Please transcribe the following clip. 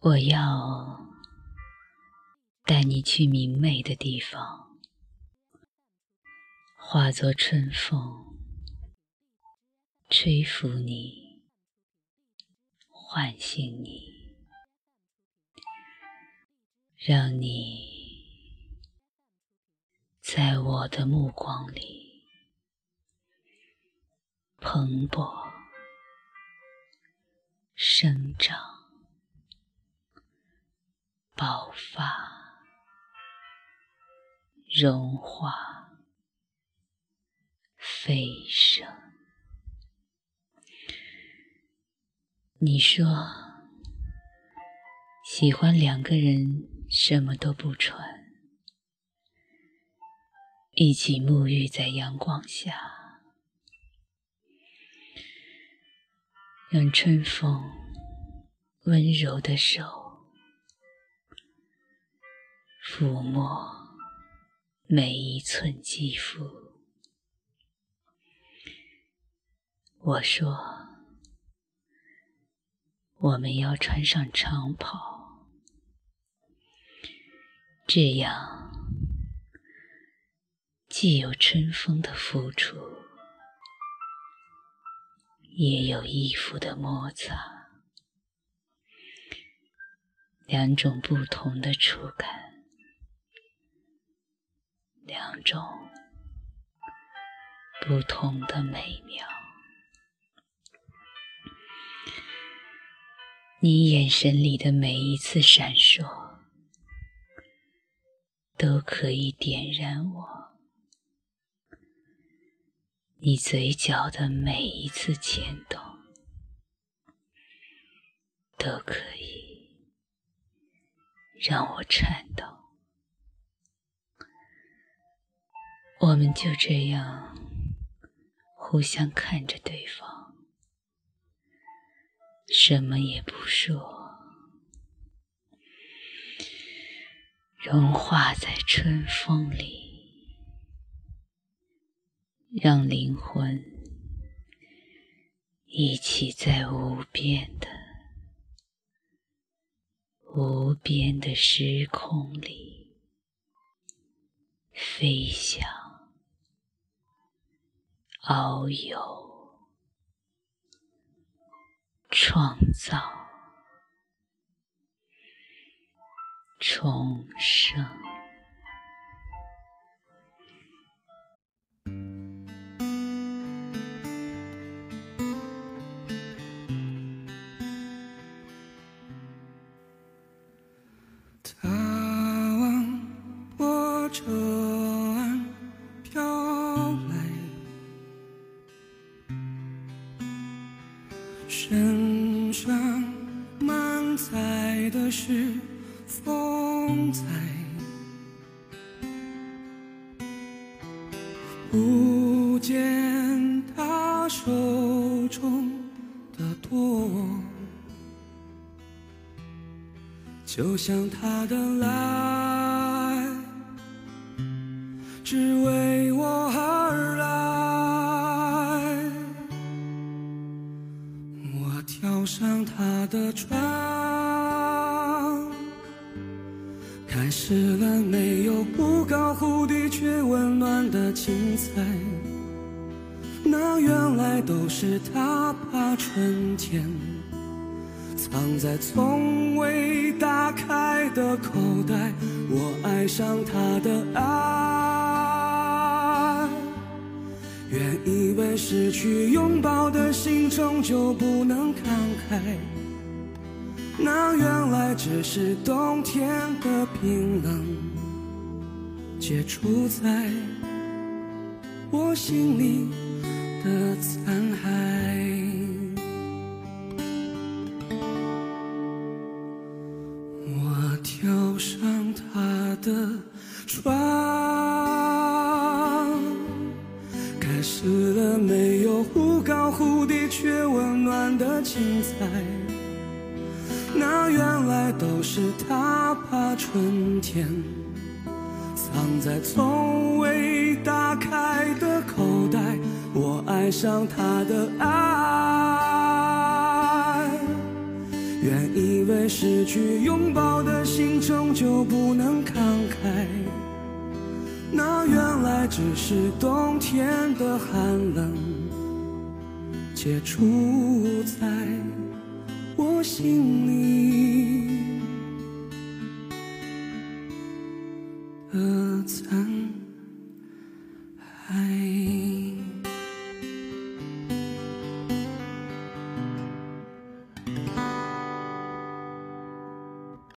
我要带你去明媚的地方，化作春风，吹拂你，唤醒你，让你在我的目光里蓬勃生长。爆发，融化，飞升。你说喜欢两个人什么都不穿，一起沐浴在阳光下，让春风温柔的手。抚摸每一寸肌肤。我说，我们要穿上长袍，这样既有春风的抚触，也有衣服的摩擦，两种不同的触感。中不同的美妙，你眼神里的每一次闪烁，都可以点燃我；你嘴角的每一次牵动，都可以让我颤抖。我们就这样互相看着对方，什么也不说，融化在春风里，让灵魂一起在无边的、无边的时空里飞翔。遨游，创造，重生。身在的是风采，不见他手中的舵，就像他的来，只为我而来。我跳上他的船，开始了没有不高忽低却温暖的精彩。那原来都是他把春天藏在从未打开的口袋。我爱上他的爱，原以为失去拥抱的心终究不能看。那原来只是冬天的冰冷，结出在我心里的残骸。我跳上他的床，开始了没有忽高忽低却温暖的精彩。那原来都是他把春天藏在从未打开的口袋。我爱上他的爱，原以为失去拥抱的心终究不能慷慨，那原来只是冬天的寒冷，结出在我心里的残骸。